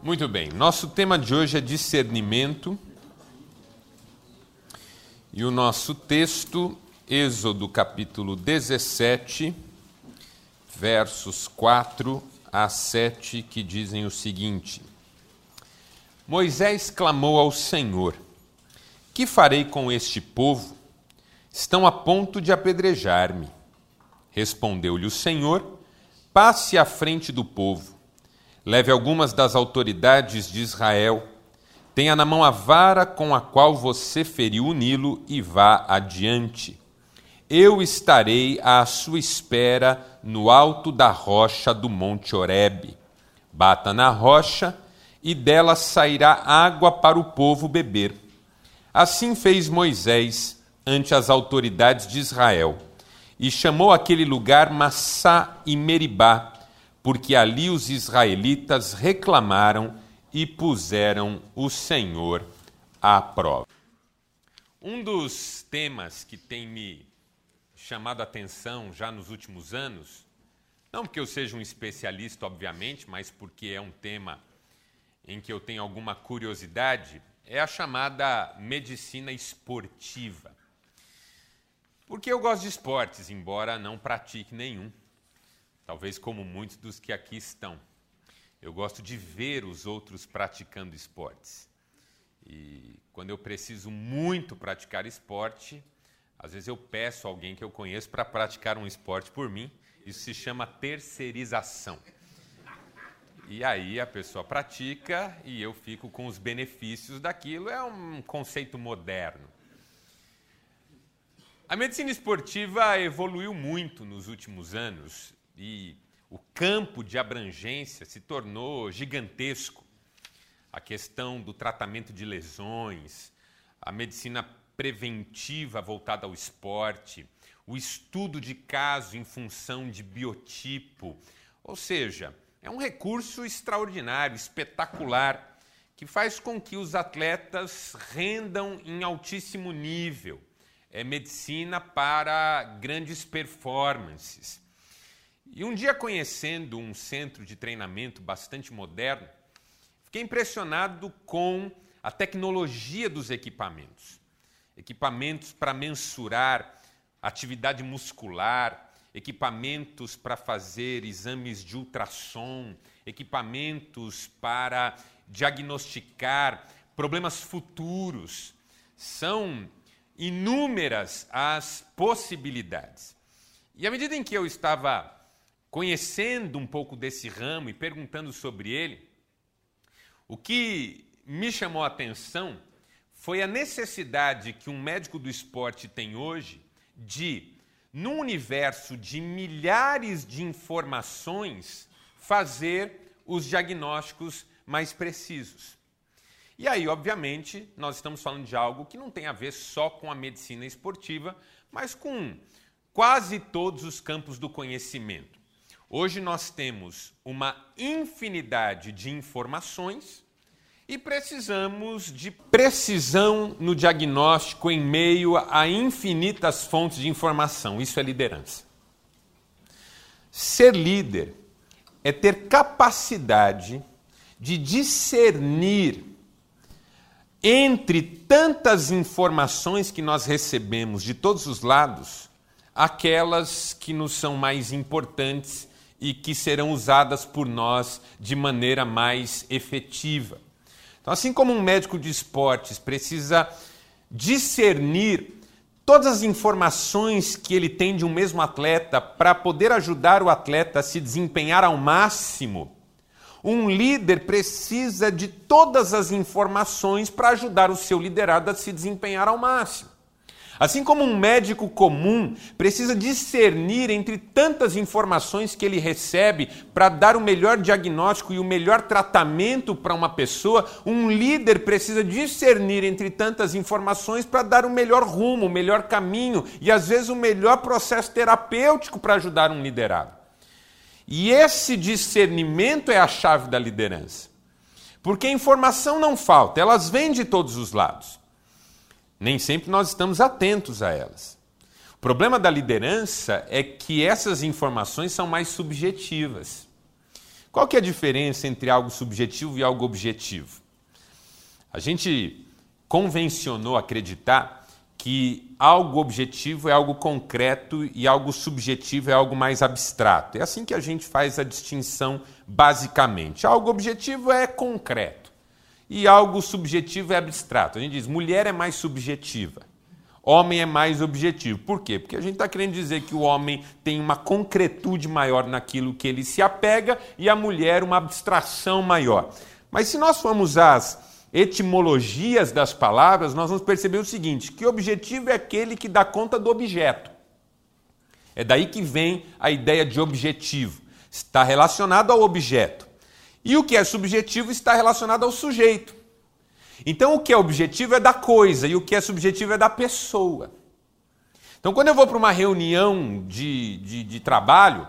Muito bem, nosso tema de hoje é discernimento. E o nosso texto, Êxodo capítulo 17, versos 4 a 7, que dizem o seguinte: Moisés clamou ao Senhor: Que farei com este povo? Estão a ponto de apedrejar-me. Respondeu-lhe o Senhor: Passe à frente do povo Leve algumas das autoridades de Israel, tenha na mão a vara com a qual você feriu o Nilo e vá adiante. Eu estarei à sua espera no alto da rocha do Monte Horebe. Bata na rocha e dela sairá água para o povo beber. Assim fez Moisés ante as autoridades de Israel e chamou aquele lugar Massá e Meribá porque ali os israelitas reclamaram e puseram o Senhor à prova. Um dos temas que tem me chamado a atenção já nos últimos anos, não porque eu seja um especialista, obviamente, mas porque é um tema em que eu tenho alguma curiosidade, é a chamada medicina esportiva. Porque eu gosto de esportes, embora não pratique nenhum talvez como muitos dos que aqui estão. Eu gosto de ver os outros praticando esportes. E quando eu preciso muito praticar esporte, às vezes eu peço alguém que eu conheço para praticar um esporte por mim. Isso se chama terceirização. E aí a pessoa pratica e eu fico com os benefícios daquilo. É um conceito moderno. A medicina esportiva evoluiu muito nos últimos anos e o campo de abrangência se tornou gigantesco. A questão do tratamento de lesões, a medicina preventiva voltada ao esporte, o estudo de caso em função de biotipo. Ou seja, é um recurso extraordinário, espetacular, que faz com que os atletas rendam em altíssimo nível. É medicina para grandes performances. E um dia, conhecendo um centro de treinamento bastante moderno, fiquei impressionado com a tecnologia dos equipamentos. Equipamentos para mensurar atividade muscular, equipamentos para fazer exames de ultrassom, equipamentos para diagnosticar problemas futuros. São inúmeras as possibilidades. E à medida em que eu estava conhecendo um pouco desse ramo e perguntando sobre ele, o que me chamou a atenção foi a necessidade que um médico do esporte tem hoje de, num universo de milhares de informações, fazer os diagnósticos mais precisos. E aí, obviamente, nós estamos falando de algo que não tem a ver só com a medicina esportiva, mas com quase todos os campos do conhecimento. Hoje nós temos uma infinidade de informações e precisamos de precisão no diagnóstico em meio a infinitas fontes de informação. Isso é liderança. Ser líder é ter capacidade de discernir entre tantas informações que nós recebemos de todos os lados, aquelas que nos são mais importantes e que serão usadas por nós de maneira mais efetiva. Então, assim como um médico de esportes precisa discernir todas as informações que ele tem de um mesmo atleta para poder ajudar o atleta a se desempenhar ao máximo, um líder precisa de todas as informações para ajudar o seu liderado a se desempenhar ao máximo. Assim como um médico comum precisa discernir entre tantas informações que ele recebe para dar o melhor diagnóstico e o melhor tratamento para uma pessoa, um líder precisa discernir entre tantas informações para dar o melhor rumo, o melhor caminho e às vezes o melhor processo terapêutico para ajudar um liderado. E esse discernimento é a chave da liderança. Porque informação não falta, elas vêm de todos os lados. Nem sempre nós estamos atentos a elas. O problema da liderança é que essas informações são mais subjetivas. Qual que é a diferença entre algo subjetivo e algo objetivo? A gente convencionou acreditar que algo objetivo é algo concreto e algo subjetivo é algo mais abstrato. É assim que a gente faz a distinção basicamente. Algo objetivo é concreto e algo subjetivo é abstrato. A gente diz mulher é mais subjetiva, homem é mais objetivo. Por quê? Porque a gente está querendo dizer que o homem tem uma concretude maior naquilo que ele se apega e a mulher uma abstração maior. Mas se nós formos às etimologias das palavras, nós vamos perceber o seguinte: que objetivo é aquele que dá conta do objeto. É daí que vem a ideia de objetivo. Está relacionado ao objeto. E o que é subjetivo está relacionado ao sujeito. Então, o que é objetivo é da coisa e o que é subjetivo é da pessoa. Então, quando eu vou para uma reunião de, de, de trabalho,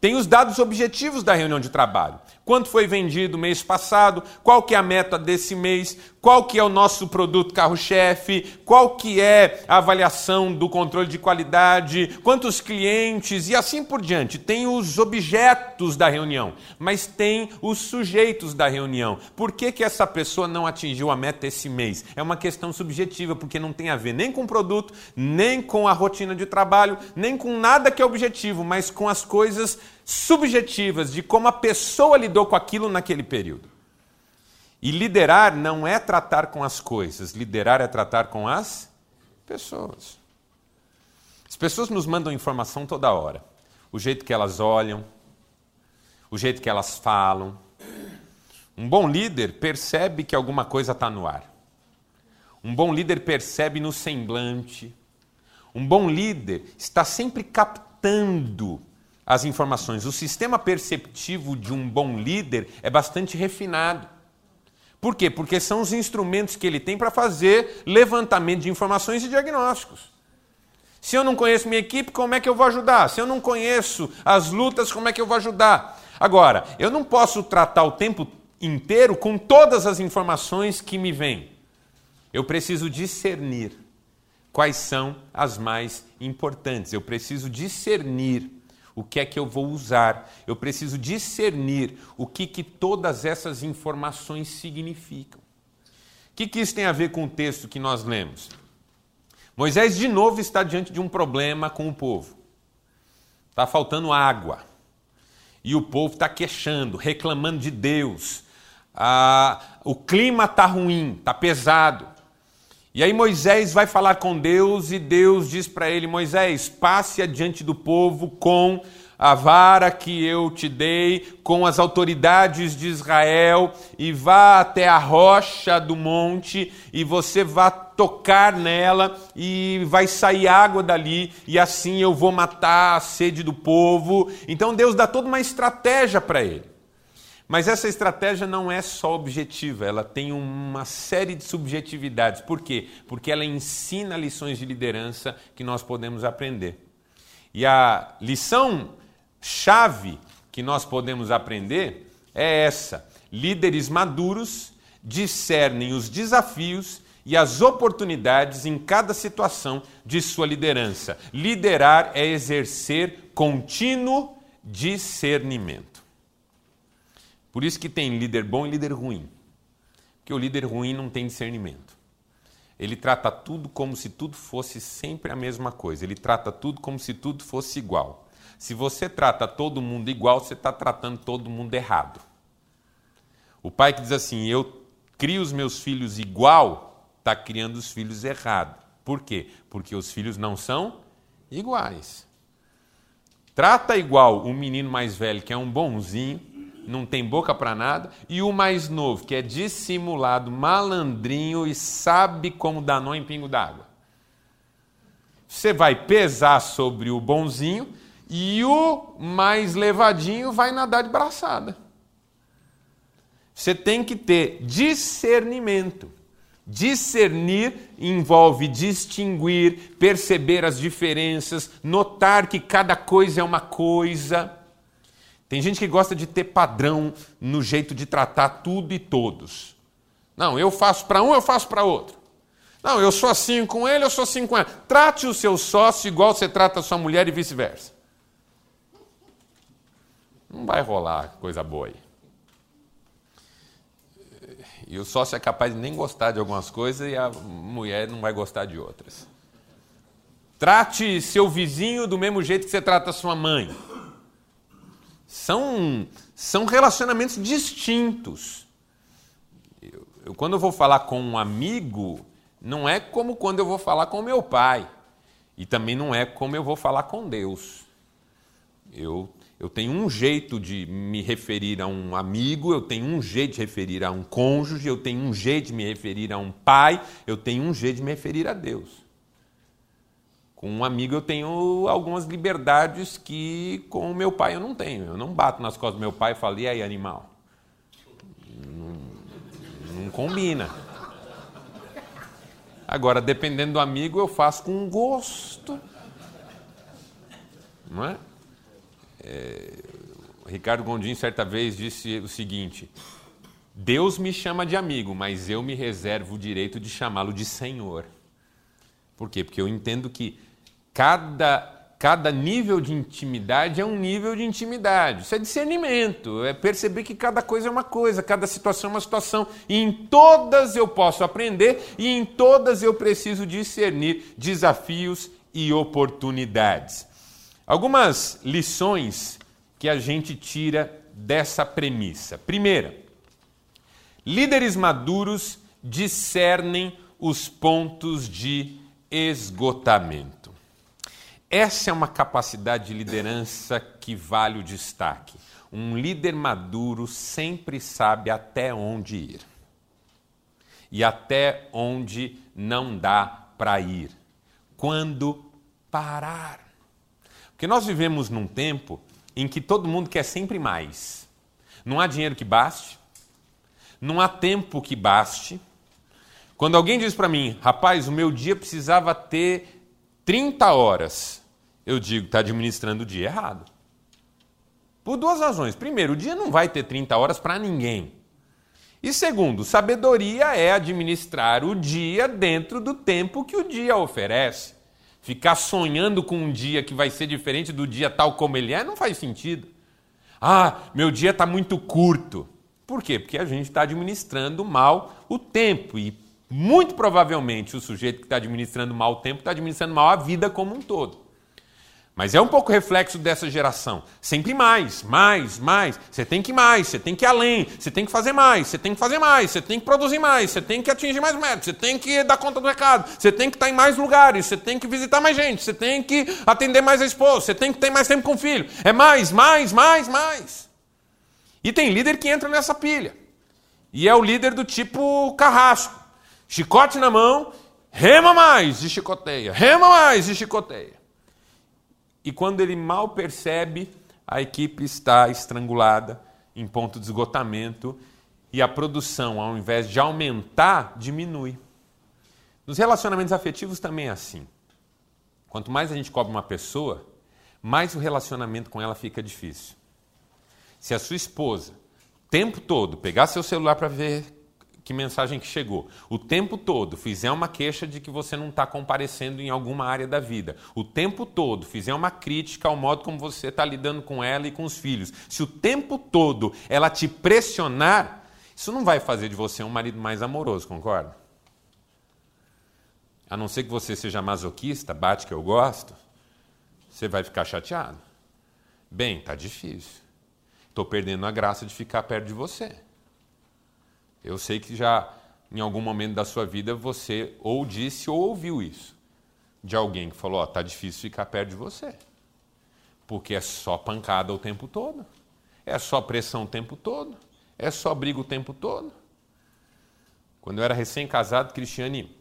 tem os dados objetivos da reunião de trabalho quanto foi vendido mês passado, qual que é a meta desse mês, qual que é o nosso produto carro-chefe, qual que é a avaliação do controle de qualidade, quantos clientes e assim por diante. Tem os objetos da reunião, mas tem os sujeitos da reunião. Por que, que essa pessoa não atingiu a meta esse mês? É uma questão subjetiva, porque não tem a ver nem com o produto, nem com a rotina de trabalho, nem com nada que é objetivo, mas com as coisas subjetivas de como a pessoa lidou com aquilo naquele período. E liderar não é tratar com as coisas, liderar é tratar com as pessoas. As pessoas nos mandam informação toda hora. O jeito que elas olham, o jeito que elas falam. Um bom líder percebe que alguma coisa está no ar. Um bom líder percebe no semblante. Um bom líder está sempre captando as informações. O sistema perceptivo de um bom líder é bastante refinado. Por quê? Porque são os instrumentos que ele tem para fazer levantamento de informações e diagnósticos. Se eu não conheço minha equipe, como é que eu vou ajudar? Se eu não conheço as lutas, como é que eu vou ajudar? Agora, eu não posso tratar o tempo inteiro com todas as informações que me vêm. Eu preciso discernir quais são as mais importantes. Eu preciso discernir o que é que eu vou usar. Eu preciso discernir o que, que todas essas informações significam. O que, que isso tem a ver com o texto que nós lemos? Moisés de novo está diante de um problema com o povo. Está faltando água. E o povo está queixando, reclamando de Deus. Ah, o clima está ruim, está pesado. E aí Moisés vai falar com Deus e Deus diz para ele: Moisés, passe adiante do povo com a vara que eu te dei, com as autoridades de Israel, e vá até a rocha do monte, e você vá tocar nela, e vai sair água dali, e assim eu vou matar a sede do povo. Então Deus dá toda uma estratégia para ele. Mas essa estratégia não é só objetiva, ela tem uma série de subjetividades. Por quê? Porque ela ensina lições de liderança que nós podemos aprender. E a lição chave que nós podemos aprender é essa: líderes maduros discernem os desafios e as oportunidades em cada situação de sua liderança. Liderar é exercer contínuo discernimento. Por isso que tem líder bom e líder ruim. Porque o líder ruim não tem discernimento. Ele trata tudo como se tudo fosse sempre a mesma coisa. Ele trata tudo como se tudo fosse igual. Se você trata todo mundo igual, você está tratando todo mundo errado. O pai que diz assim: Eu crio os meus filhos igual, está criando os filhos errado. Por quê? Porque os filhos não são iguais. Trata igual o menino mais velho, que é um bonzinho, não tem boca para nada, e o mais novo, que é dissimulado, malandrinho e sabe como dar nó em pingo d'água. Você vai pesar sobre o bonzinho e o mais levadinho vai nadar de braçada. Você tem que ter discernimento. Discernir envolve distinguir, perceber as diferenças, notar que cada coisa é uma coisa. Tem gente que gosta de ter padrão no jeito de tratar tudo e todos. Não, eu faço para um, eu faço para outro. Não, eu sou assim com ele, eu sou assim com ela. Trate o seu sócio igual você trata a sua mulher e vice-versa. Não vai rolar coisa boa aí. E o sócio é capaz de nem gostar de algumas coisas e a mulher não vai gostar de outras. Trate seu vizinho do mesmo jeito que você trata sua mãe. São, são relacionamentos distintos. Eu, eu, quando eu vou falar com um amigo, não é como quando eu vou falar com meu pai. E também não é como eu vou falar com Deus. Eu eu tenho um jeito de me referir a um amigo, eu tenho um jeito de referir a um cônjuge, eu tenho um jeito de me referir a um pai, eu tenho um jeito de me referir a Deus. Com um amigo eu tenho algumas liberdades que com o meu pai eu não tenho. Eu não bato nas costas do meu pai e falo, e aí, animal? Não, não combina. Agora, dependendo do amigo, eu faço com gosto. Não é? É, Ricardo Gondim certa vez disse o seguinte: Deus me chama de amigo, mas eu me reservo o direito de chamá-lo de Senhor. Por quê? Porque eu entendo que cada cada nível de intimidade é um nível de intimidade. Isso é discernimento, é perceber que cada coisa é uma coisa, cada situação é uma situação. E em todas eu posso aprender e em todas eu preciso discernir desafios e oportunidades. Algumas lições que a gente tira dessa premissa. Primeira, líderes maduros discernem os pontos de esgotamento. Essa é uma capacidade de liderança que vale o destaque. Um líder maduro sempre sabe até onde ir e até onde não dá para ir. Quando parar. Porque nós vivemos num tempo em que todo mundo quer sempre mais. Não há dinheiro que baste, não há tempo que baste. Quando alguém diz para mim, rapaz, o meu dia precisava ter 30 horas, eu digo, está administrando o dia errado. Por duas razões. Primeiro, o dia não vai ter 30 horas para ninguém. E segundo, sabedoria é administrar o dia dentro do tempo que o dia oferece. Ficar sonhando com um dia que vai ser diferente do dia tal como ele é não faz sentido. Ah, meu dia está muito curto. Por quê? Porque a gente está administrando mal o tempo. E muito provavelmente o sujeito que está administrando mal o tempo está administrando mal a vida como um todo. Mas é um pouco reflexo dessa geração. Sempre mais, mais, mais. Você tem que ir mais, você tem que ir além, você tem que fazer mais, você tem que fazer mais, você tem que produzir mais, você tem que atingir mais metas, você tem que dar conta do recado, você tem que estar em mais lugares, você tem que visitar mais gente, você tem que atender mais a esposa, você tem que ter mais tempo com o filho. É mais, mais, mais, mais. E tem líder que entra nessa pilha. E é o líder do tipo carrasco. Chicote na mão, rema mais e chicoteia, rema mais e chicoteia. E quando ele mal percebe, a equipe está estrangulada em ponto de esgotamento e a produção, ao invés de aumentar, diminui. Nos relacionamentos afetivos também é assim. Quanto mais a gente cobre uma pessoa, mais o relacionamento com ela fica difícil. Se a sua esposa, o tempo todo, pegar seu celular para ver que mensagem que chegou. O tempo todo fizer uma queixa de que você não está comparecendo em alguma área da vida. O tempo todo fizer uma crítica ao modo como você está lidando com ela e com os filhos. Se o tempo todo ela te pressionar, isso não vai fazer de você um marido mais amoroso, concorda? A não ser que você seja masoquista, bate que eu gosto, você vai ficar chateado. Bem, tá difícil. Estou perdendo a graça de ficar perto de você. Eu sei que já em algum momento da sua vida você ou disse ou ouviu isso de alguém que falou: Ó, oh, tá difícil ficar perto de você. Porque é só pancada o tempo todo, é só pressão o tempo todo, é só briga o tempo todo. Quando eu era recém-casado, Cristiane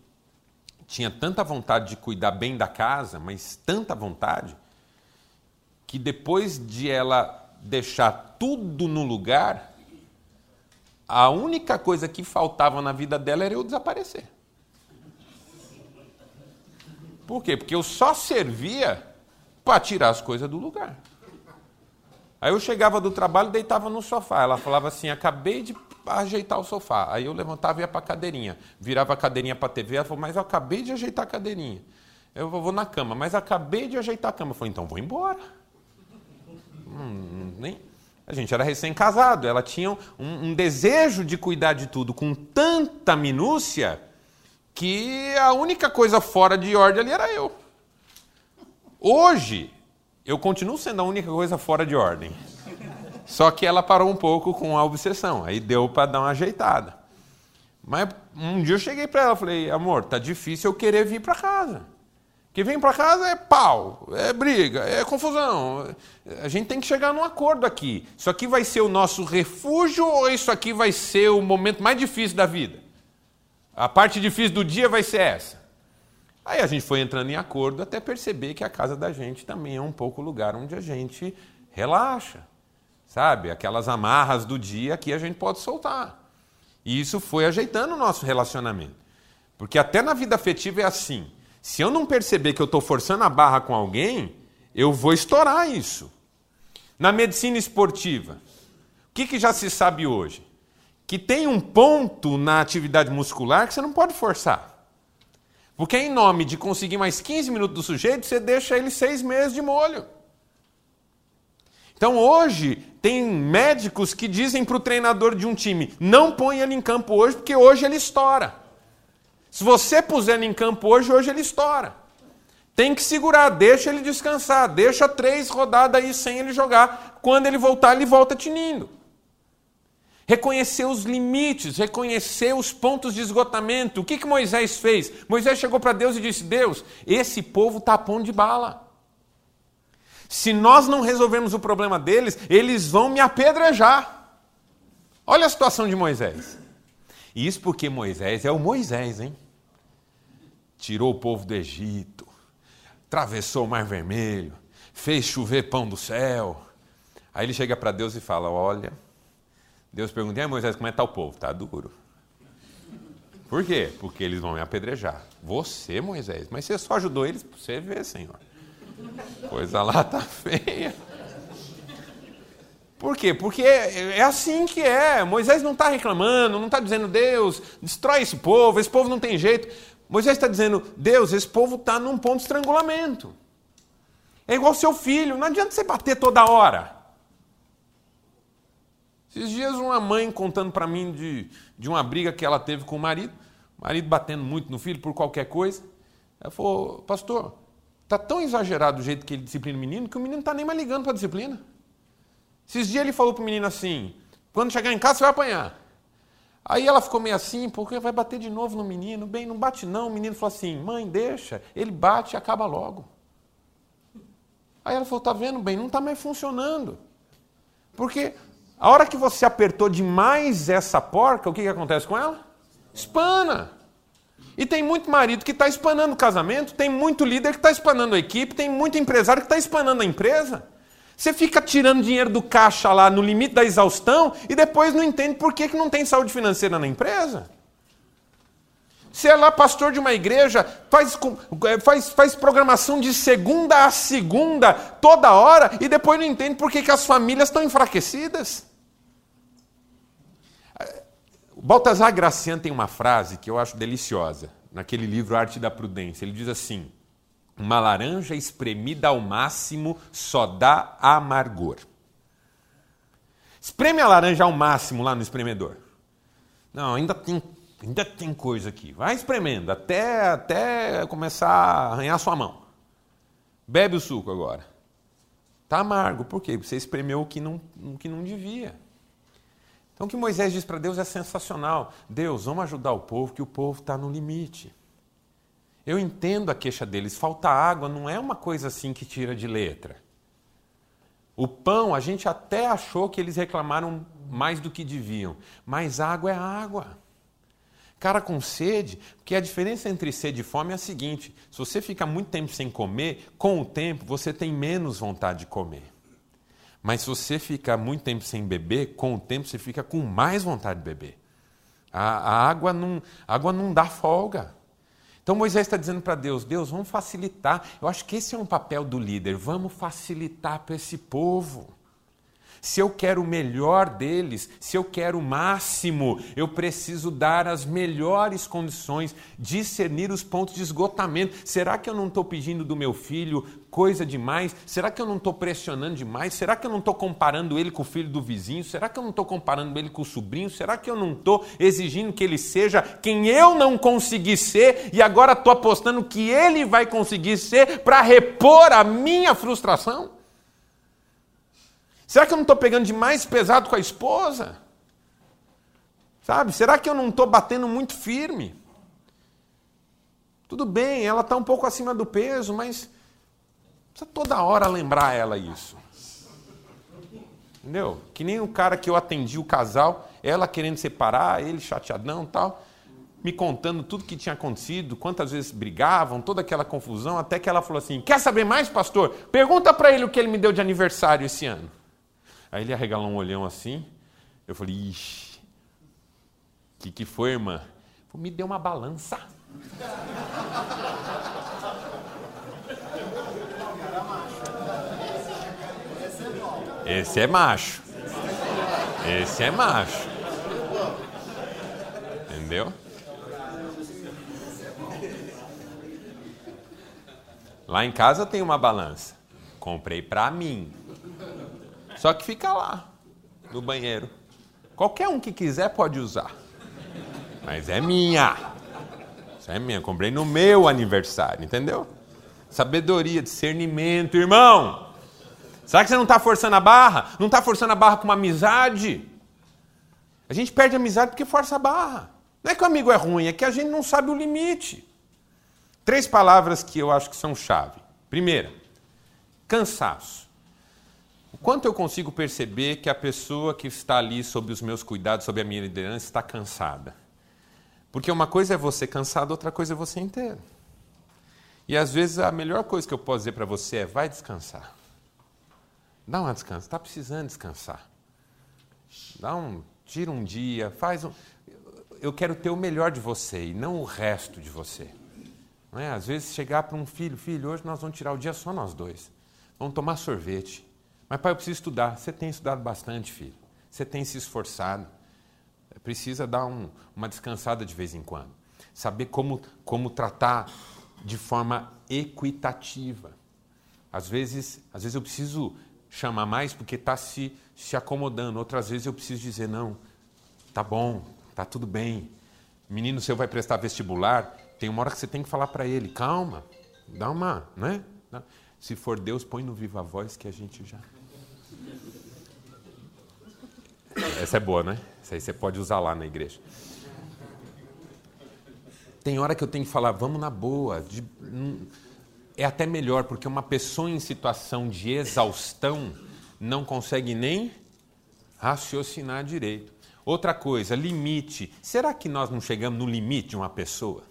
tinha tanta vontade de cuidar bem da casa, mas tanta vontade, que depois de ela deixar tudo no lugar, a única coisa que faltava na vida dela era eu desaparecer. Por quê? Porque eu só servia para tirar as coisas do lugar. Aí eu chegava do trabalho deitava no sofá. Ela falava assim: acabei de ajeitar o sofá. Aí eu levantava e ia para a cadeirinha. Virava a cadeirinha para a TV. Ela falou: mas eu acabei de ajeitar a cadeirinha. Eu vou na cama, mas acabei de ajeitar a cama. Eu falei: então vou embora. Hum, nem, A gente era recém-casado, ela tinha um, um, desejo de cuidar de tudo com tanta minúcia que a única coisa fora de ordem ali era eu. Hoje, eu continuo sendo a única coisa fora de ordem. Só que ela parou um pouco com a obsessão, aí deu para dar uma ajeitada. Mas um dia eu cheguei para ela e falei: amor, tá difícil eu querer vir para casa. Que vem para casa é pau, é briga, é confusão. A gente tem que chegar num acordo aqui. Isso aqui vai ser o nosso refúgio ou isso aqui vai ser o momento mais difícil da vida? A parte difícil do dia vai ser essa. Aí a gente foi entrando em acordo até perceber que a casa da gente também é um pouco o lugar onde a gente relaxa. Sabe? Aquelas amarras do dia que a gente pode soltar. E isso foi ajeitando o nosso relacionamento. Porque até na vida afetiva é assim. Se eu não perceber que eu estou forçando a barra com alguém, eu vou estourar isso. Na medicina esportiva, o que, que já se sabe hoje? Que tem um ponto na atividade muscular que você não pode forçar. Porque em nome de conseguir mais 15 minutos do sujeito, você deixa ele seis meses de molho. Então hoje tem médicos que dizem para o treinador de um time: não põe ele em campo hoje, porque hoje ele estoura. Se você puser ele em campo hoje, hoje ele estoura. Tem que segurar, deixa ele descansar, deixa três rodadas aí sem ele jogar. Quando ele voltar, ele volta tinindo. Reconhecer os limites, reconhecer os pontos de esgotamento. O que, que Moisés fez? Moisés chegou para Deus e disse: Deus, esse povo está pão de bala. Se nós não resolvermos o problema deles, eles vão me apedrejar. Olha a situação de Moisés. Isso porque Moisés é o Moisés, hein? Tirou o povo do Egito, atravessou o Mar Vermelho, fez chover pão do céu. Aí ele chega para Deus e fala: Olha, Deus pergunta: e Moisés, como é que está o povo? Está duro. Por quê? Porque eles vão me apedrejar. Você, Moisés, mas você só ajudou eles para você ver, Senhor. Coisa lá está feia. Por quê? Porque é assim que é. Moisés não está reclamando, não está dizendo, Deus, destrói esse povo, esse povo não tem jeito. Moisés está dizendo: Deus, esse povo está num ponto de estrangulamento. É igual seu filho, não adianta você bater toda hora. Esses dias, uma mãe contando para mim de, de uma briga que ela teve com o marido, o marido batendo muito no filho por qualquer coisa. Ela falou: Pastor, está tão exagerado o jeito que ele disciplina o menino que o menino não está nem mais ligando para a disciplina. Esses dias ele falou para o menino assim: Quando chegar em casa, você vai apanhar. Aí ela ficou meio assim, porque vai bater de novo no menino. Bem, não bate não. O menino falou assim: mãe, deixa. Ele bate e acaba logo. Aí ela falou: tá vendo, bem, não está mais funcionando. Porque a hora que você apertou demais essa porca, o que, que acontece com ela? Espana. E tem muito marido que está espanando o casamento, tem muito líder que está espanando a equipe, tem muito empresário que está espanando a empresa. Você fica tirando dinheiro do caixa lá no limite da exaustão e depois não entende por que, que não tem saúde financeira na empresa. Você é lá pastor de uma igreja, faz, é, faz, faz programação de segunda a segunda, toda hora, e depois não entende por que, que as famílias estão enfraquecidas. Baltazar Gracian tem uma frase que eu acho deliciosa, naquele livro Arte da Prudência. Ele diz assim: uma laranja espremida ao máximo só dá amargor. Espreme a laranja ao máximo lá no espremedor. Não, ainda tem, ainda tem coisa aqui. Vai espremendo até, até começar a arranhar sua mão. Bebe o suco agora. Está amargo. Por quê? Porque você espremeu o que não, o que não devia. Então o que Moisés diz para Deus é sensacional. Deus, vamos ajudar o povo, que o povo está no limite. Eu entendo a queixa deles. Falta água não é uma coisa assim que tira de letra. O pão, a gente até achou que eles reclamaram mais do que deviam, mas água é água. Cara com sede, porque a diferença entre sede e fome é a seguinte: se você fica muito tempo sem comer, com o tempo você tem menos vontade de comer. Mas se você fica muito tempo sem beber, com o tempo você fica com mais vontade de beber. A, a água, não, a água não dá folga. Então Moisés está dizendo para Deus: Deus, vamos facilitar. Eu acho que esse é um papel do líder. Vamos facilitar para esse povo. Se eu quero o melhor deles, se eu quero o máximo, eu preciso dar as melhores condições, discernir os pontos de esgotamento. Será que eu não estou pedindo do meu filho coisa demais? Será que eu não estou pressionando demais? Será que eu não estou comparando ele com o filho do vizinho? Será que eu não estou comparando ele com o sobrinho? Será que eu não estou exigindo que ele seja quem eu não consegui ser e agora estou apostando que ele vai conseguir ser para repor a minha frustração? Será que eu não estou pegando demais pesado com a esposa? Sabe? Será que eu não estou batendo muito firme? Tudo bem, ela está um pouco acima do peso, mas precisa toda hora lembrar ela isso. Entendeu? Que nem o cara que eu atendi o casal, ela querendo separar, ele chateadão tal, me contando tudo que tinha acontecido, quantas vezes brigavam, toda aquela confusão, até que ela falou assim: Quer saber mais, pastor? Pergunta para ele o que ele me deu de aniversário esse ano. Aí ele arregalou um olhão assim. Eu falei, ixi, que, que foi, irmã? Falei, me deu uma balança. Esse é macho. Esse é macho. Entendeu? Lá em casa tem uma balança. Comprei para mim. Só que fica lá, no banheiro. Qualquer um que quiser pode usar. Mas é minha. Isso é minha. Comprei no meu aniversário, entendeu? Sabedoria, discernimento, irmão. Será que você não está forçando a barra? Não está forçando a barra com uma amizade? A gente perde a amizade porque força a barra. Não é que o amigo é ruim, é que a gente não sabe o limite. Três palavras que eu acho que são chave. Primeira, cansaço. O quanto eu consigo perceber que a pessoa que está ali sob os meus cuidados, sob a minha liderança, está cansada? Porque uma coisa é você cansado, outra coisa é você inteiro. E às vezes a melhor coisa que eu posso dizer para você é: vai descansar. Dá uma descansa, está precisando descansar. Dá um, tira um dia, faz um. Eu quero ter o melhor de você e não o resto de você. Não é? Às vezes chegar para um filho, filho, hoje nós vamos tirar o dia só nós dois. Vamos tomar sorvete. Mas, pai, eu preciso estudar. Você tem estudado bastante, filho. Você tem se esforçado. Precisa dar um, uma descansada de vez em quando. Saber como, como tratar de forma equitativa. Às vezes, às vezes eu preciso chamar mais porque está se, se acomodando. Outras vezes eu preciso dizer, não, tá bom, tá tudo bem. Menino seu vai prestar vestibular, tem uma hora que você tem que falar para ele, calma, dá uma, né? Se for Deus, põe no viva voz que a gente já. Essa é boa, né? Essa aí você pode usar lá na igreja. Tem hora que eu tenho que falar, vamos na boa. De, hum, é até melhor, porque uma pessoa em situação de exaustão não consegue nem raciocinar direito. Outra coisa, limite. Será que nós não chegamos no limite de uma pessoa?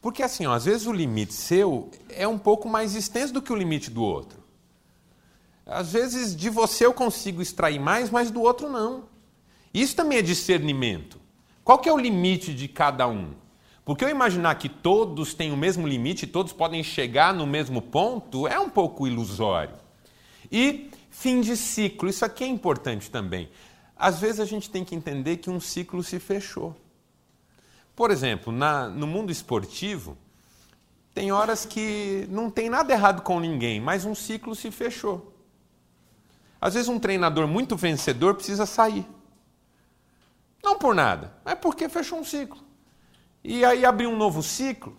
Porque assim, ó, às vezes o limite seu é um pouco mais extenso do que o limite do outro. Às vezes de você eu consigo extrair mais, mas do outro não. Isso também é discernimento. Qual que é o limite de cada um? Porque eu imaginar que todos têm o mesmo limite, todos podem chegar no mesmo ponto, é um pouco ilusório. E fim de ciclo, isso aqui é importante também. Às vezes a gente tem que entender que um ciclo se fechou. Por exemplo, na, no mundo esportivo, tem horas que não tem nada errado com ninguém, mas um ciclo se fechou. Às vezes um treinador muito vencedor precisa sair. Não por nada, mas porque fechou um ciclo. E aí abriu um novo ciclo.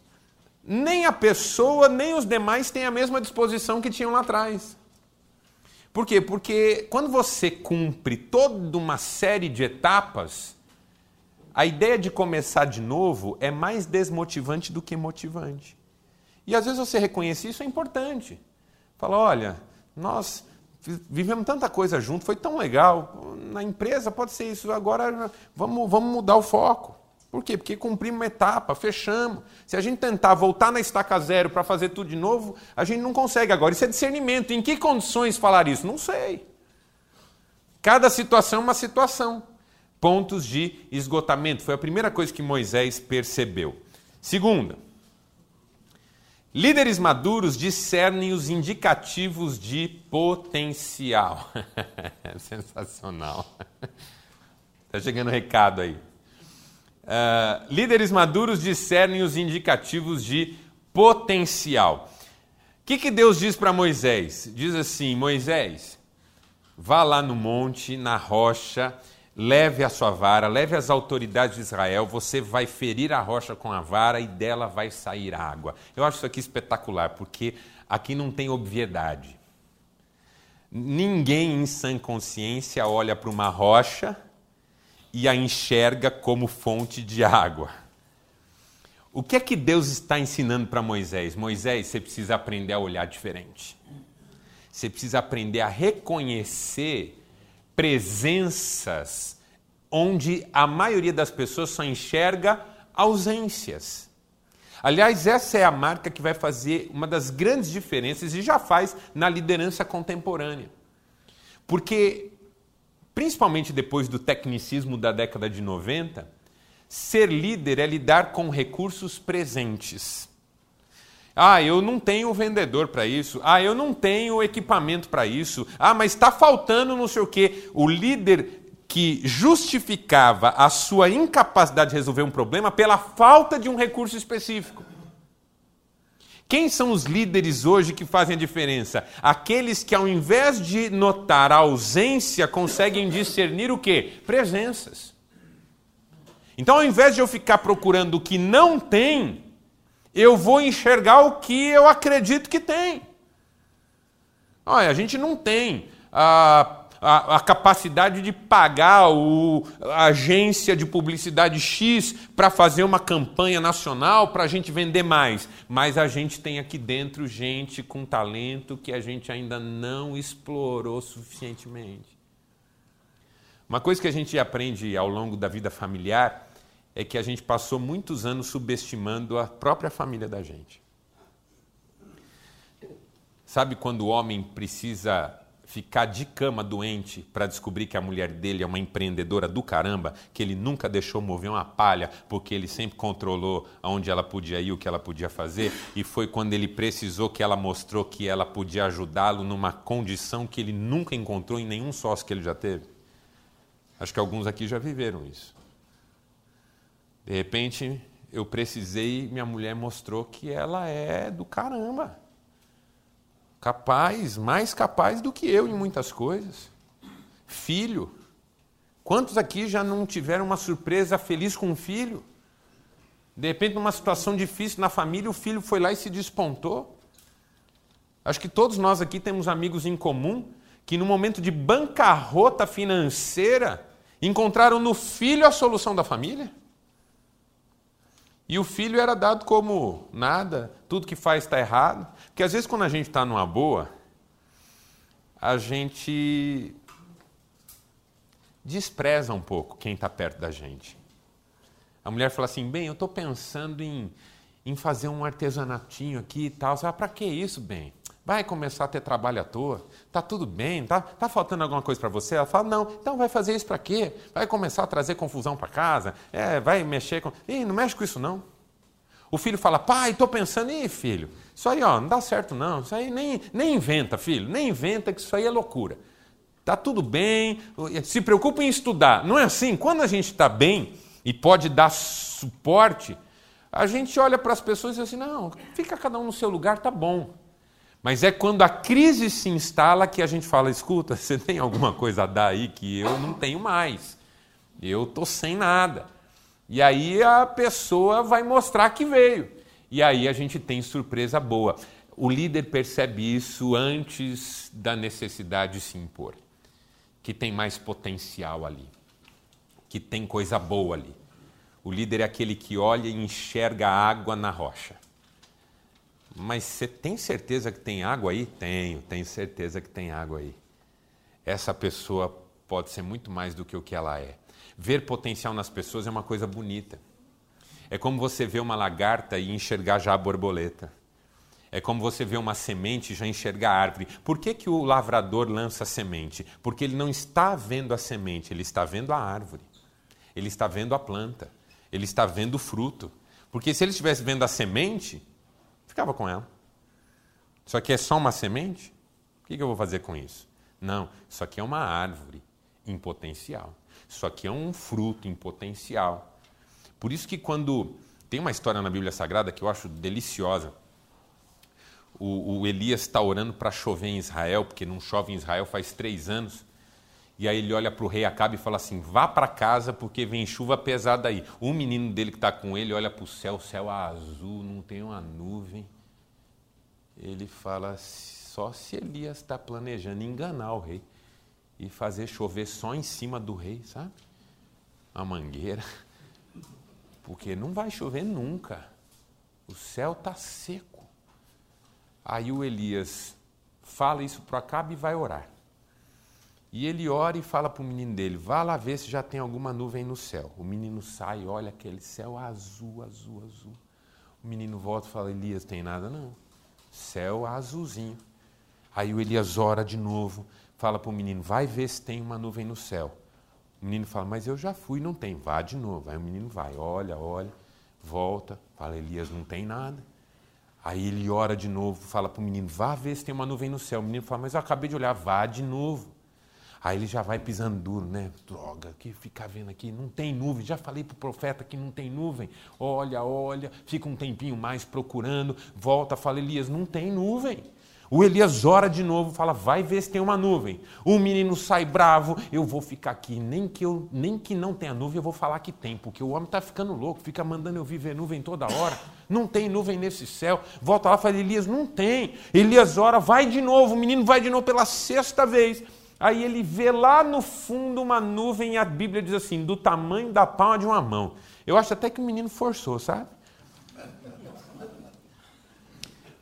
Nem a pessoa, nem os demais têm a mesma disposição que tinham lá atrás. Por quê? Porque quando você cumpre toda uma série de etapas, a ideia de começar de novo é mais desmotivante do que motivante. E às vezes você reconhece isso é importante. Fala, olha, nós vivemos tanta coisa junto, foi tão legal. Na empresa pode ser isso, agora vamos, vamos mudar o foco. Por quê? Porque cumprimos uma etapa, fechamos. Se a gente tentar voltar na estaca zero para fazer tudo de novo, a gente não consegue agora. Isso é discernimento. Em que condições falar isso? Não sei. Cada situação é uma situação. Pontos de esgotamento. Foi a primeira coisa que Moisés percebeu. Segunda, Líderes maduros discernem os indicativos de potencial. Sensacional. Está chegando recado aí. Uh, líderes maduros discernem os indicativos de potencial. O que, que Deus diz para Moisés? Diz assim: Moisés, vá lá no monte, na rocha, leve a sua vara, leve as autoridades de Israel, você vai ferir a rocha com a vara e dela vai sair água. Eu acho isso aqui espetacular, porque aqui não tem obviedade. Ninguém em sã consciência olha para uma rocha e a enxerga como fonte de água. O que é que Deus está ensinando para Moisés? Moisés, você precisa aprender a olhar diferente. Você precisa aprender a reconhecer presenças onde a maioria das pessoas só enxerga ausências. Aliás, essa é a marca que vai fazer uma das grandes diferenças e já faz na liderança contemporânea. Porque, principalmente depois do tecnicismo da década de 90, ser líder é lidar com recursos presentes. Ah, eu não tenho vendedor para isso. Ah, eu não tenho equipamento para isso. Ah, mas está faltando não sei o quê. O líder que justificava a sua incapacidade de resolver um problema pela falta de um recurso específico. Quem são os líderes hoje que fazem a diferença? Aqueles que, ao invés de notar a ausência, conseguem discernir o quê? Presenças. Então, ao invés de eu ficar procurando o que não tem, eu vou enxergar o que eu acredito que tem. Olha, a gente não tem a, a, a capacidade de pagar o, a agência de publicidade X para fazer uma campanha nacional para a gente vender mais. Mas a gente tem aqui dentro gente com talento que a gente ainda não explorou suficientemente. Uma coisa que a gente aprende ao longo da vida familiar é que a gente passou muitos anos subestimando a própria família da gente. Sabe quando o homem precisa ficar de cama doente para descobrir que a mulher dele é uma empreendedora do caramba, que ele nunca deixou mover uma palha, porque ele sempre controlou aonde ela podia ir, o que ela podia fazer, e foi quando ele precisou que ela mostrou que ela podia ajudá-lo numa condição que ele nunca encontrou em nenhum sócio que ele já teve. Acho que alguns aqui já viveram isso. De repente, eu precisei, minha mulher mostrou que ela é do caramba. Capaz, mais capaz do que eu em muitas coisas. Filho. Quantos aqui já não tiveram uma surpresa feliz com um filho? De repente, numa situação difícil na família, o filho foi lá e se despontou. Acho que todos nós aqui temos amigos em comum que, no momento de bancarrota financeira, encontraram no filho a solução da família. E o filho era dado como nada, tudo que faz está errado. Porque às vezes, quando a gente está numa boa, a gente despreza um pouco quem está perto da gente. A mulher fala assim: bem, eu estou pensando em, em fazer um artesanatinho aqui e tal. Você fala, para que isso, bem? Vai começar a ter trabalho à toa? Tá tudo bem? Tá, tá faltando alguma coisa para você? Ela fala: não, então vai fazer isso para quê? Vai começar a trazer confusão para casa? É, vai mexer com. Ih, não mexe com isso não. O filho fala: pai, estou pensando, ih, filho, isso aí ó, não dá certo não. Isso aí nem, nem inventa, filho, nem inventa que isso aí é loucura. Tá tudo bem, se preocupa em estudar. Não é assim? Quando a gente está bem e pode dar suporte, a gente olha para as pessoas e diz assim: não, fica cada um no seu lugar, tá bom. Mas é quando a crise se instala que a gente fala: escuta, você tem alguma coisa a dar aí que eu não tenho mais. Eu estou sem nada. E aí a pessoa vai mostrar que veio. E aí a gente tem surpresa boa. O líder percebe isso antes da necessidade de se impor. Que tem mais potencial ali. Que tem coisa boa ali. O líder é aquele que olha e enxerga a água na rocha. Mas você tem certeza que tem água aí? Tenho, tenho certeza que tem água aí. Essa pessoa pode ser muito mais do que o que ela é. Ver potencial nas pessoas é uma coisa bonita. É como você ver uma lagarta e enxergar já a borboleta. É como você ver uma semente e já enxergar a árvore. Por que, que o lavrador lança a semente? Porque ele não está vendo a semente, ele está vendo a árvore. Ele está vendo a planta. Ele está vendo o fruto. Porque se ele estivesse vendo a semente, Ficava com ela. Isso aqui é só uma semente? O que eu vou fazer com isso? Não, isso aqui é uma árvore em potencial. Isso aqui é um fruto em potencial. Por isso que quando tem uma história na Bíblia Sagrada que eu acho deliciosa. O, o Elias está orando para chover em Israel, porque não chove em Israel faz três anos. E aí ele olha para o rei Acabe e fala assim: vá para casa porque vem chuva pesada aí. O menino dele que está com ele olha para o céu, o céu azul, não tem uma nuvem. Ele fala: só se Elias está planejando enganar o rei e fazer chover só em cima do rei, sabe? A mangueira. Porque não vai chover nunca. O céu está seco. Aí o Elias fala isso para Acabe e vai orar. E ele ora e fala para o menino dele: vá lá ver se já tem alguma nuvem no céu. O menino sai, olha aquele céu azul, azul, azul. O menino volta e fala: Elias, tem nada não. Céu azulzinho. Aí o Elias ora de novo, fala para o menino: vai ver se tem uma nuvem no céu. O menino fala: mas eu já fui, não tem. Vá de novo. Aí o menino vai, olha, olha, volta, fala: Elias, não tem nada. Aí ele ora de novo, fala para o menino: vá ver se tem uma nuvem no céu. O menino fala: mas eu acabei de olhar, vá de novo. Aí ele já vai pisando duro, né? Droga, que ficar vendo aqui, não tem nuvem. Já falei para o profeta que não tem nuvem. Olha, olha, fica um tempinho mais procurando, volta, fala, Elias, não tem nuvem. O Elias ora de novo, fala, vai ver se tem uma nuvem. O menino sai bravo, eu vou ficar aqui. Nem que, eu, nem que não tenha nuvem, eu vou falar que tem, porque o homem está ficando louco, fica mandando eu viver nuvem toda hora. Não tem nuvem nesse céu. Volta lá fala, Elias, não tem. Elias ora, vai de novo, o menino vai de novo pela sexta vez. Aí ele vê lá no fundo uma nuvem e a Bíblia diz assim, do tamanho da palma de uma mão. Eu acho até que o menino forçou, sabe?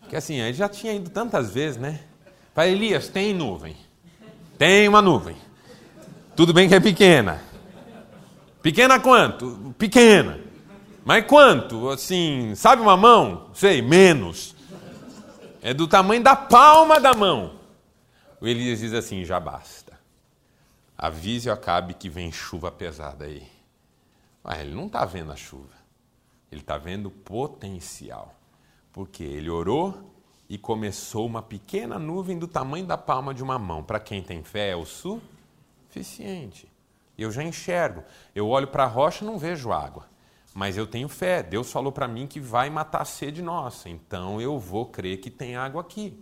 Porque assim, ele já tinha ido tantas vezes, né? Para Elias, tem nuvem. Tem uma nuvem. Tudo bem que é pequena. Pequena quanto? Pequena. Mas quanto? Assim, sabe uma mão? Sei, menos. É do tamanho da palma da mão. O Elias diz assim: já basta. Avise o Acabe que vem chuva pesada aí. Mas ele não está vendo a chuva. Ele está vendo potencial. Porque ele orou e começou uma pequena nuvem do tamanho da palma de uma mão. Para quem tem fé é o suficiente. Eu já enxergo. Eu olho para a rocha e não vejo água. Mas eu tenho fé. Deus falou para mim que vai matar a sede nossa. Então eu vou crer que tem água aqui.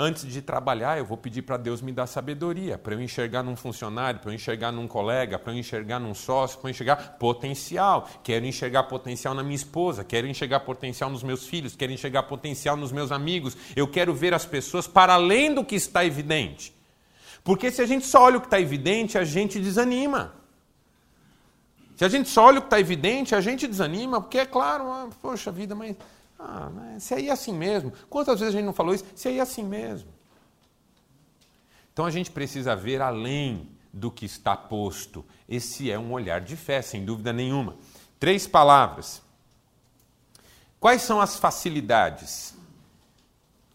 Antes de trabalhar, eu vou pedir para Deus me dar sabedoria, para eu enxergar num funcionário, para eu enxergar num colega, para eu enxergar num sócio, para eu enxergar potencial. Quero enxergar potencial na minha esposa, quero enxergar potencial nos meus filhos, quero enxergar potencial nos meus amigos. Eu quero ver as pessoas para além do que está evidente. Porque se a gente só olha o que está evidente, a gente desanima. Se a gente só olha o que está evidente, a gente desanima, porque é claro, ah, poxa vida, mas ah, mas se aí é assim mesmo. Quantas vezes a gente não falou isso? Se aí é assim mesmo. Então a gente precisa ver além do que está posto. Esse é um olhar de fé, sem dúvida nenhuma. Três palavras. Quais são as facilidades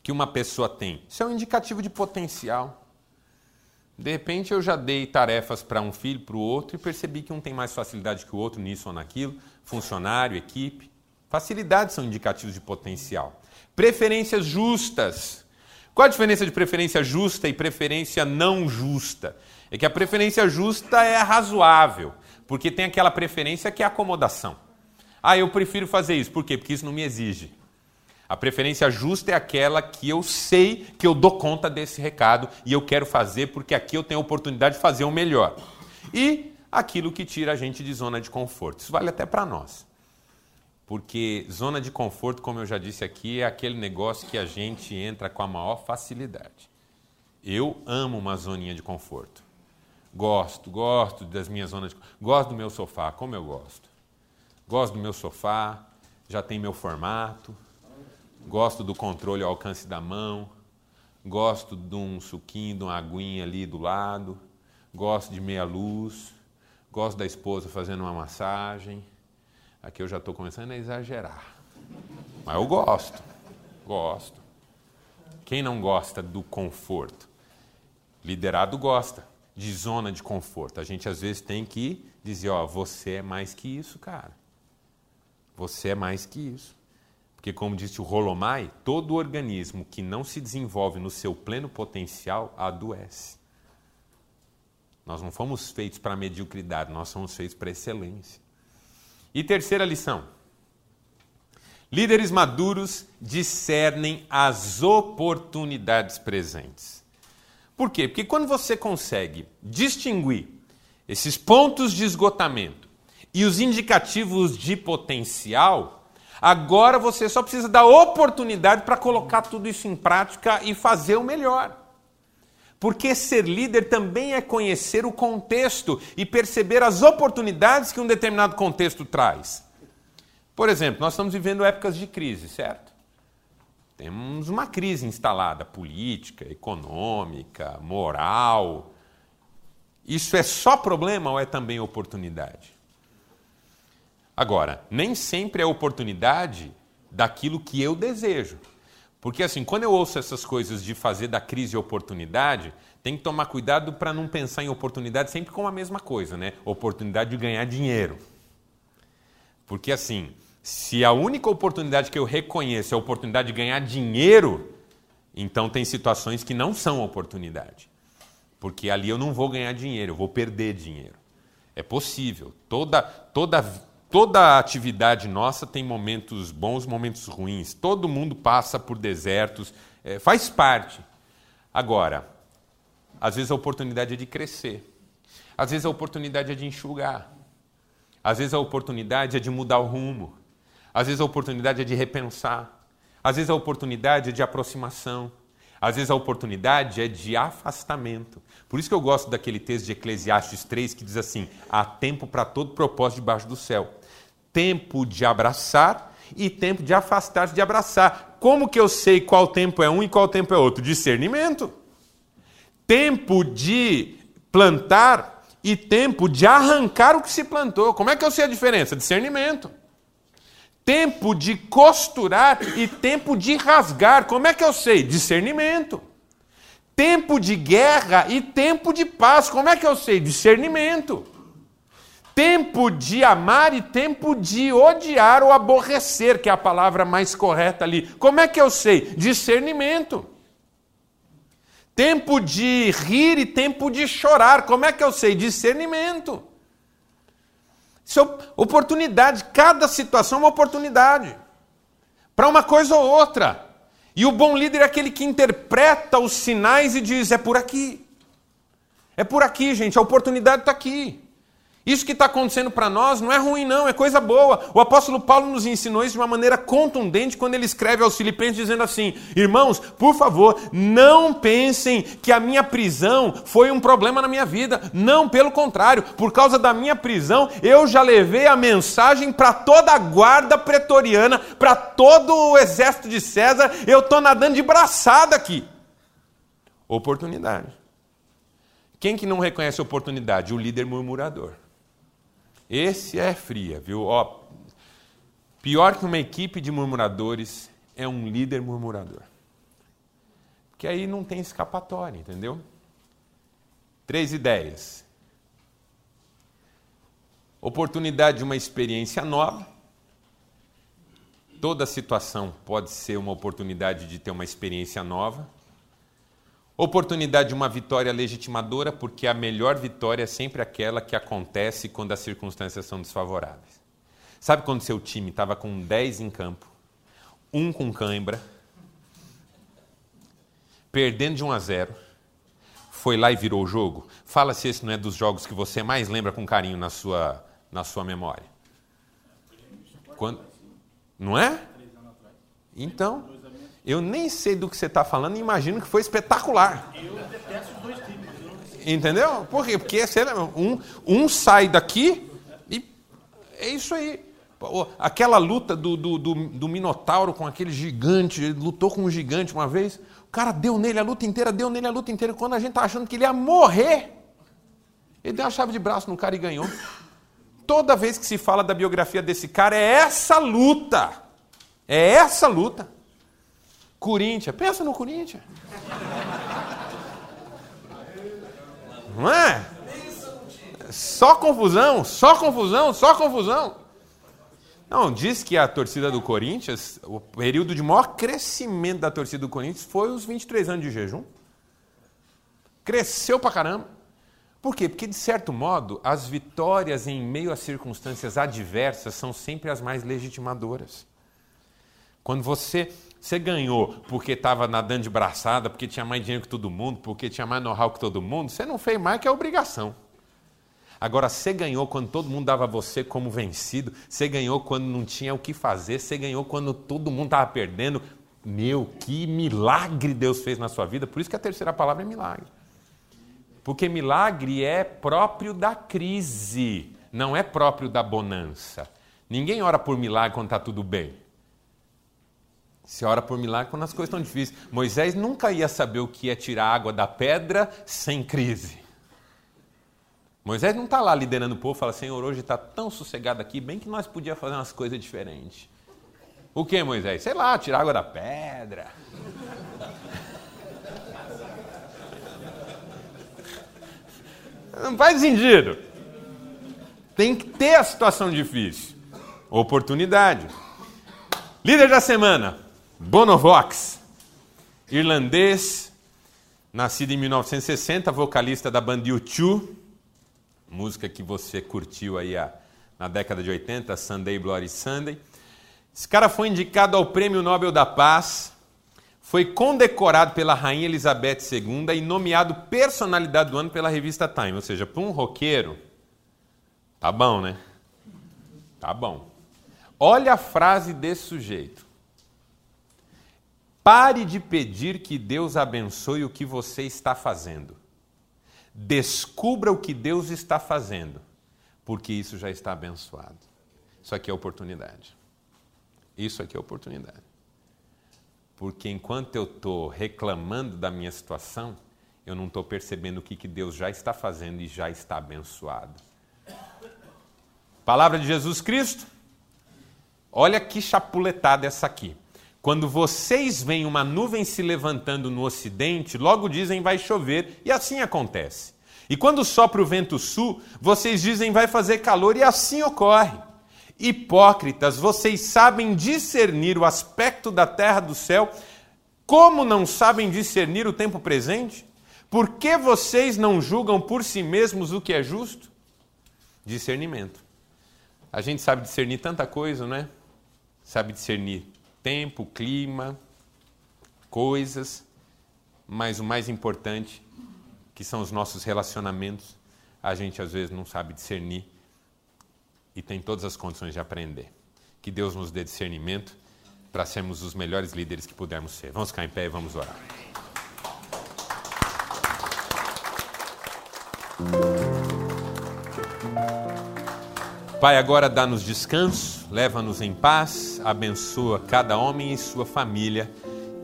que uma pessoa tem? Isso é um indicativo de potencial. De repente eu já dei tarefas para um filho, para o outro, e percebi que um tem mais facilidade que o outro nisso ou naquilo, funcionário, equipe. Facilidades são indicativos de potencial. Preferências justas. Qual a diferença de preferência justa e preferência não justa? É que a preferência justa é razoável, porque tem aquela preferência que é acomodação. Ah, eu prefiro fazer isso. Por quê? Porque isso não me exige. A preferência justa é aquela que eu sei que eu dou conta desse recado e eu quero fazer porque aqui eu tenho a oportunidade de fazer o melhor. E aquilo que tira a gente de zona de conforto. Isso vale até para nós. Porque zona de conforto, como eu já disse aqui, é aquele negócio que a gente entra com a maior facilidade. Eu amo uma zoninha de conforto. Gosto, gosto das minhas zonas de Gosto do meu sofá, como eu gosto. Gosto do meu sofá, já tem meu formato. Gosto do controle ao alcance da mão. Gosto de um suquinho, de uma aguinha ali do lado. Gosto de meia luz. Gosto da esposa fazendo uma massagem Aqui eu já estou começando a exagerar. Mas eu gosto. Gosto. Quem não gosta do conforto? Liderado gosta de zona de conforto. A gente às vezes tem que dizer, ó, você é mais que isso, cara. Você é mais que isso. Porque, como disse o Rolomai, todo organismo que não se desenvolve no seu pleno potencial adoece. Nós não fomos feitos para mediocridade, nós somos feitos para excelência. E terceira lição: líderes maduros discernem as oportunidades presentes. Por quê? Porque quando você consegue distinguir esses pontos de esgotamento e os indicativos de potencial, Agora você só precisa da oportunidade para colocar tudo isso em prática e fazer o melhor. Porque ser líder também é conhecer o contexto e perceber as oportunidades que um determinado contexto traz. Por exemplo, nós estamos vivendo épocas de crise, certo? Temos uma crise instalada, política, econômica, moral. Isso é só problema ou é também oportunidade? Agora, nem sempre é oportunidade daquilo que eu desejo. Porque assim, quando eu ouço essas coisas de fazer da crise oportunidade, tem que tomar cuidado para não pensar em oportunidade sempre com a mesma coisa, né? Oportunidade de ganhar dinheiro. Porque assim, se a única oportunidade que eu reconheço é a oportunidade de ganhar dinheiro, então tem situações que não são oportunidade. Porque ali eu não vou ganhar dinheiro, eu vou perder dinheiro. É possível. Toda, toda Toda atividade nossa tem momentos bons, momentos ruins. Todo mundo passa por desertos, é, faz parte. Agora, às vezes a oportunidade é de crescer. Às vezes a oportunidade é de enxugar. Às vezes a oportunidade é de mudar o rumo. Às vezes a oportunidade é de repensar. Às vezes a oportunidade é de aproximação. Às vezes a oportunidade é de afastamento. Por isso que eu gosto daquele texto de Eclesiastes 3 que diz assim: há tempo para todo propósito debaixo do céu tempo de abraçar e tempo de afastar-se de abraçar. Como que eu sei qual tempo é um e qual tempo é outro? Discernimento. Tempo de plantar e tempo de arrancar o que se plantou. Como é que eu sei a diferença? Discernimento. Tempo de costurar e tempo de rasgar. Como é que eu sei? Discernimento. Tempo de guerra e tempo de paz. Como é que eu sei? Discernimento tempo de amar e tempo de odiar ou aborrecer, que é a palavra mais correta ali. Como é que eu sei? Discernimento. Tempo de rir e tempo de chorar. Como é que eu sei? Discernimento. Isso é oportunidade. Cada situação é uma oportunidade. Para uma coisa ou outra. E o bom líder é aquele que interpreta os sinais e diz: é por aqui. É por aqui, gente. A oportunidade está aqui. Isso que está acontecendo para nós não é ruim, não, é coisa boa. O apóstolo Paulo nos ensinou isso de uma maneira contundente quando ele escreve aos Filipenses dizendo assim: Irmãos, por favor, não pensem que a minha prisão foi um problema na minha vida. Não, pelo contrário, por causa da minha prisão, eu já levei a mensagem para toda a guarda pretoriana, para todo o exército de César. Eu estou nadando de braçada aqui. Oportunidade. Quem que não reconhece oportunidade? O líder murmurador. Esse é fria, viu? Ó, pior que uma equipe de murmuradores é um líder murmurador. Porque aí não tem escapatória, entendeu? Três ideias. Oportunidade de uma experiência nova. Toda situação pode ser uma oportunidade de ter uma experiência nova. Oportunidade de uma vitória legitimadora, porque a melhor vitória é sempre aquela que acontece quando as circunstâncias são desfavoráveis. Sabe quando seu time estava com 10 em campo, um com cãibra, perdendo de 1 a 0, foi lá e virou o jogo? Fala se esse não é dos jogos que você mais lembra com carinho na sua, na sua memória. Quando... Não é? Então, eu nem sei do que você está falando e imagino que foi espetacular. Eu detesto os dois times. Entendeu? Por quê? Porque um, um sai daqui e é isso aí. Aquela luta do, do, do, do Minotauro com aquele gigante, ele lutou com um gigante uma vez, o cara deu nele a luta inteira, deu nele a luta inteira. Quando a gente está achando que ele ia morrer, ele deu uma chave de braço no cara e ganhou. Toda vez que se fala da biografia desse cara, é essa luta. É essa luta. Corinthians, pensa no Corinthians. Não é? Só confusão, só confusão, só confusão. Não, diz que a torcida do Corinthians, o período de maior crescimento da torcida do Corinthians foi os 23 anos de jejum. Cresceu pra caramba. Por quê? Porque, de certo modo, as vitórias em meio a circunstâncias adversas são sempre as mais legitimadoras. Quando você, você ganhou porque estava nadando de braçada, porque tinha mais dinheiro que todo mundo, porque tinha mais know-how que todo mundo, você não fez mais que a obrigação. Agora, você ganhou quando todo mundo dava você como vencido, você ganhou quando não tinha o que fazer, você ganhou quando todo mundo estava perdendo. Meu, que milagre Deus fez na sua vida. Por isso que a terceira palavra é milagre. Porque milagre é próprio da crise, não é próprio da bonança. Ninguém ora por milagre quando está tudo bem. Se ora por milagre quando as coisas estão difíceis. Moisés nunca ia saber o que é tirar água da pedra sem crise. Moisés não está lá liderando o povo, fala, Senhor, hoje está tão sossegado aqui, bem que nós podíamos fazer umas coisas diferentes. O que, Moisés? Sei lá, tirar água da pedra. Não faz sentido. Tem que ter a situação difícil. Oportunidade. Líder da semana, Bonovox, irlandês, nascido em 1960, vocalista da banda U2, música que você curtiu aí a, na década de 80, Sunday Bloody Sunday. Esse cara foi indicado ao Prêmio Nobel da Paz, foi condecorado pela Rainha Elizabeth II e nomeado Personalidade do Ano pela revista Time. Ou seja, para um roqueiro, tá bom, né? Tá bom. Olha a frase desse sujeito. Pare de pedir que Deus abençoe o que você está fazendo. Descubra o que Deus está fazendo, porque isso já está abençoado. Isso aqui é oportunidade. Isso aqui é oportunidade. Porque enquanto eu estou reclamando da minha situação, eu não estou percebendo o que, que Deus já está fazendo e já está abençoado. Palavra de Jesus Cristo. Olha que chapuletada essa aqui. Quando vocês veem uma nuvem se levantando no ocidente, logo dizem vai chover, e assim acontece. E quando sopra o vento sul, vocês dizem vai fazer calor, e assim ocorre. Hipócritas, vocês sabem discernir o aspecto da terra do céu, como não sabem discernir o tempo presente? Por que vocês não julgam por si mesmos o que é justo? Discernimento. A gente sabe discernir tanta coisa, não é? Sabe discernir tempo, clima, coisas, mas o mais importante, que são os nossos relacionamentos, a gente às vezes não sabe discernir e tem todas as condições de aprender. Que Deus nos dê discernimento para sermos os melhores líderes que pudermos ser. Vamos ficar em pé e vamos orar. Pai, agora dá-nos descanso, leva-nos em paz, abençoa cada homem e sua família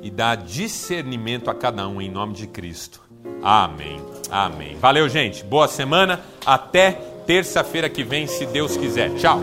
e dá discernimento a cada um em nome de Cristo. Amém. Amém. Valeu, gente. Boa semana. Até terça-feira que vem, se Deus quiser. Tchau.